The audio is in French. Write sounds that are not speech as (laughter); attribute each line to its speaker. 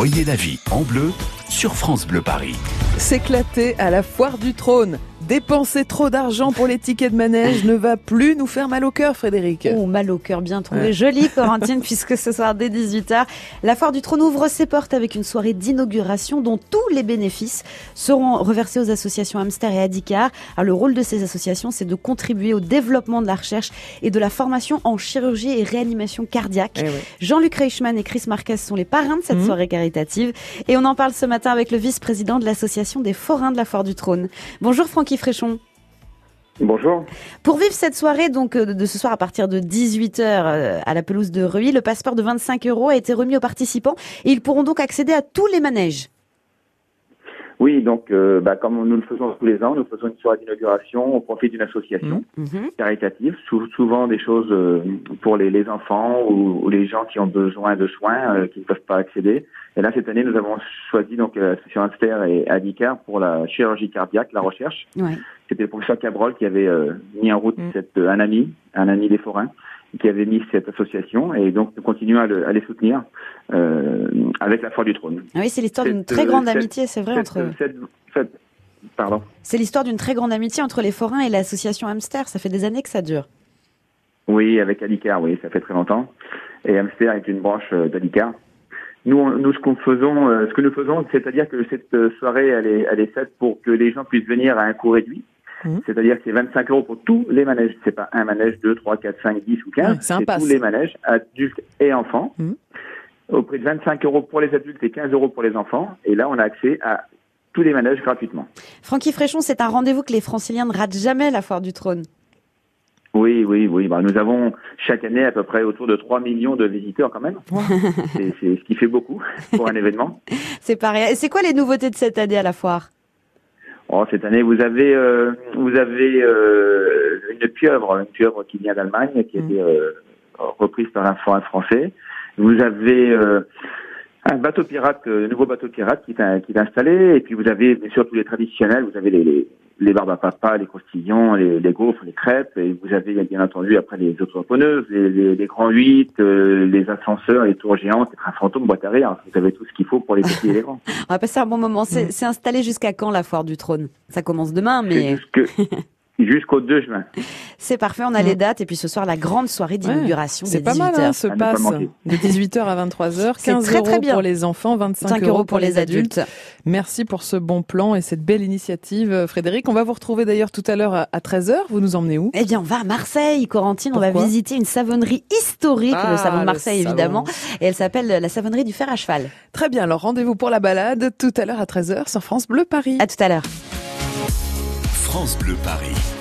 Speaker 1: Voyez la vie en bleu sur France Bleu Paris.
Speaker 2: S'éclater à la foire du trône. Dépenser trop d'argent pour les tickets de manège ne va plus nous faire mal au cœur, Frédéric.
Speaker 3: Oh, mal au cœur, bien trouvé. Joli, Corentine, (laughs) puisque ce soir, dès 18h, la Foire du Trône ouvre ses portes avec une soirée d'inauguration dont tous les bénéfices seront reversés aux associations Hamster et Adicar. Alors, le rôle de ces associations, c'est de contribuer au développement de la recherche et de la formation en chirurgie et réanimation cardiaque.
Speaker 2: Eh.
Speaker 3: Jean-Luc Reichmann et Chris Marquez sont les parrains de cette
Speaker 2: Mhm.
Speaker 3: soirée caritative. Et on en parle ce matin avec le vice-président de l'association des forains de la Foire du Trône. Bonjour Francky Fréchon.
Speaker 4: Bonjour.
Speaker 3: Pour vivre cette soirée, donc euh, de ce soir à partir de 18h à la pelouse de Reuilly, le passeport de 25 euros a été remis aux participants et ils pourront donc accéder à tous les manèges.
Speaker 4: Oui, donc euh, bah, comme nous le faisons tous les ans, nous faisons une soirée d'inauguration au profit d'une association
Speaker 3: Mhm.
Speaker 4: caritative, sou- souvent des choses euh, pour les, les enfants ou, ou les gens qui ont besoin de soins euh, qui ne peuvent pas accéder. Et là, cette année, nous avons choisi donc euh, l'association Hamster et Adicar pour la chirurgie cardiaque, la recherche.
Speaker 3: Ouais.
Speaker 4: C'était le professeur Cabrol qui avait euh, mis en route
Speaker 2: Mm.
Speaker 4: cette, euh, un ami, un ami des forains, qui avait mis cette association. Et donc, nous continuons à, le- à les soutenir euh, avec la foi du trône.
Speaker 3: Ah oui, c'est l'histoire d'une très grande
Speaker 4: cette-
Speaker 3: amitié, c'est vrai,
Speaker 4: Cette-
Speaker 3: entre.
Speaker 4: cette- cette- pardon.
Speaker 3: C'est l'histoire d'une très grande amitié entre les forains et l'association Hamster. Ça fait des années que ça dure.
Speaker 4: Oui, avec Alicar, oui, ça fait très longtemps. Et Hamster est une branche d'Alicar. Nous, nous, ce qu'on faisons, euh, ce que nous faisons, c'est-à-dire que cette euh, soirée, elle est, elle est faite pour que les gens puissent venir à un coût réduit.
Speaker 2: Mhm.
Speaker 4: C'est-à-dire que c'est 25 euros pour tous les manèges. C'est pas un manège, 2, 3, 4, 5, 10 ou 15.
Speaker 2: Ouais, c'est
Speaker 4: tous les manèges, adultes et enfants.
Speaker 2: Mhm.
Speaker 4: Au prix de 25 euros pour les adultes et 15 euros pour les enfants. Et là, on a accès à tous les manèges gratuitement.
Speaker 3: Francky Fréchon, c'est un rendez-vous que les franciliens ne ratent jamais, la foire du trône.
Speaker 4: Oui, oui, oui. Bah, nous avons chaque année à peu près autour de 3 millions de visiteurs quand même. (laughs) c'est ce qui fait beaucoup pour un événement. (laughs)
Speaker 3: C'est pareil. Et c'est quoi les nouveautés de cette année à la foire?
Speaker 4: Oh, cette année, vous avez, euh, vous avez euh, une pieuvre, une pieuvre qui vient d'Allemagne, qui a été euh, reprise par un forain français. Vous avez un bateau pirate, un nouveau bateau pirate qui est, qui est installé. Et puis vous avez bien sûr tous les traditionnels. Vous avez les, les, les barbes à papa, les croustillons, les, les gaufres, les crêpes. Et vous avez bien entendu après les autres preneuses, les, les, les grands huit, euh, les ascenseurs, les tours géantes, les trains fantômes, boîte à rire. Vous avez tout ce qu'il faut pour les (laughs) petits et les grands.
Speaker 3: On va passer un bon moment. C'est installé jusqu'à quand la foire du trône? Ça commence demain, mais (laughs)
Speaker 4: jusqu'au 2 juin.
Speaker 3: c'est parfait. On a les dates et puis ce soir la grande soirée d'inauguration
Speaker 2: C'est pas mal,
Speaker 3: 18h.
Speaker 2: hein, ce
Speaker 4: À ne pas
Speaker 2: pass
Speaker 4: manquer.
Speaker 2: de 18h à 23h, (laughs)
Speaker 3: C'est
Speaker 2: 15
Speaker 3: très, très
Speaker 2: euros
Speaker 3: bien.
Speaker 2: pour les enfants, 25
Speaker 3: 5 euros pour les adultes.
Speaker 2: Merci pour ce bon plan et cette belle initiative, euh, Frédéric. On va vous retrouver d'ailleurs tout à l'heure à à 13h. Vous nous emmenez où?
Speaker 3: Eh bien, on va à Marseille, Corentine. on va visiter une savonnerie historique,
Speaker 2: Ah,
Speaker 3: le savon de
Speaker 2: le
Speaker 3: Marseille
Speaker 2: savon.
Speaker 3: évidemment. Et elle s'appelle la savonnerie du fer à cheval.
Speaker 2: Très bien, alors rendez-vous pour la balade tout à l'heure à 13h sur France Bleu Paris.
Speaker 3: À tout à l'heure.
Speaker 1: France Bleu Paris.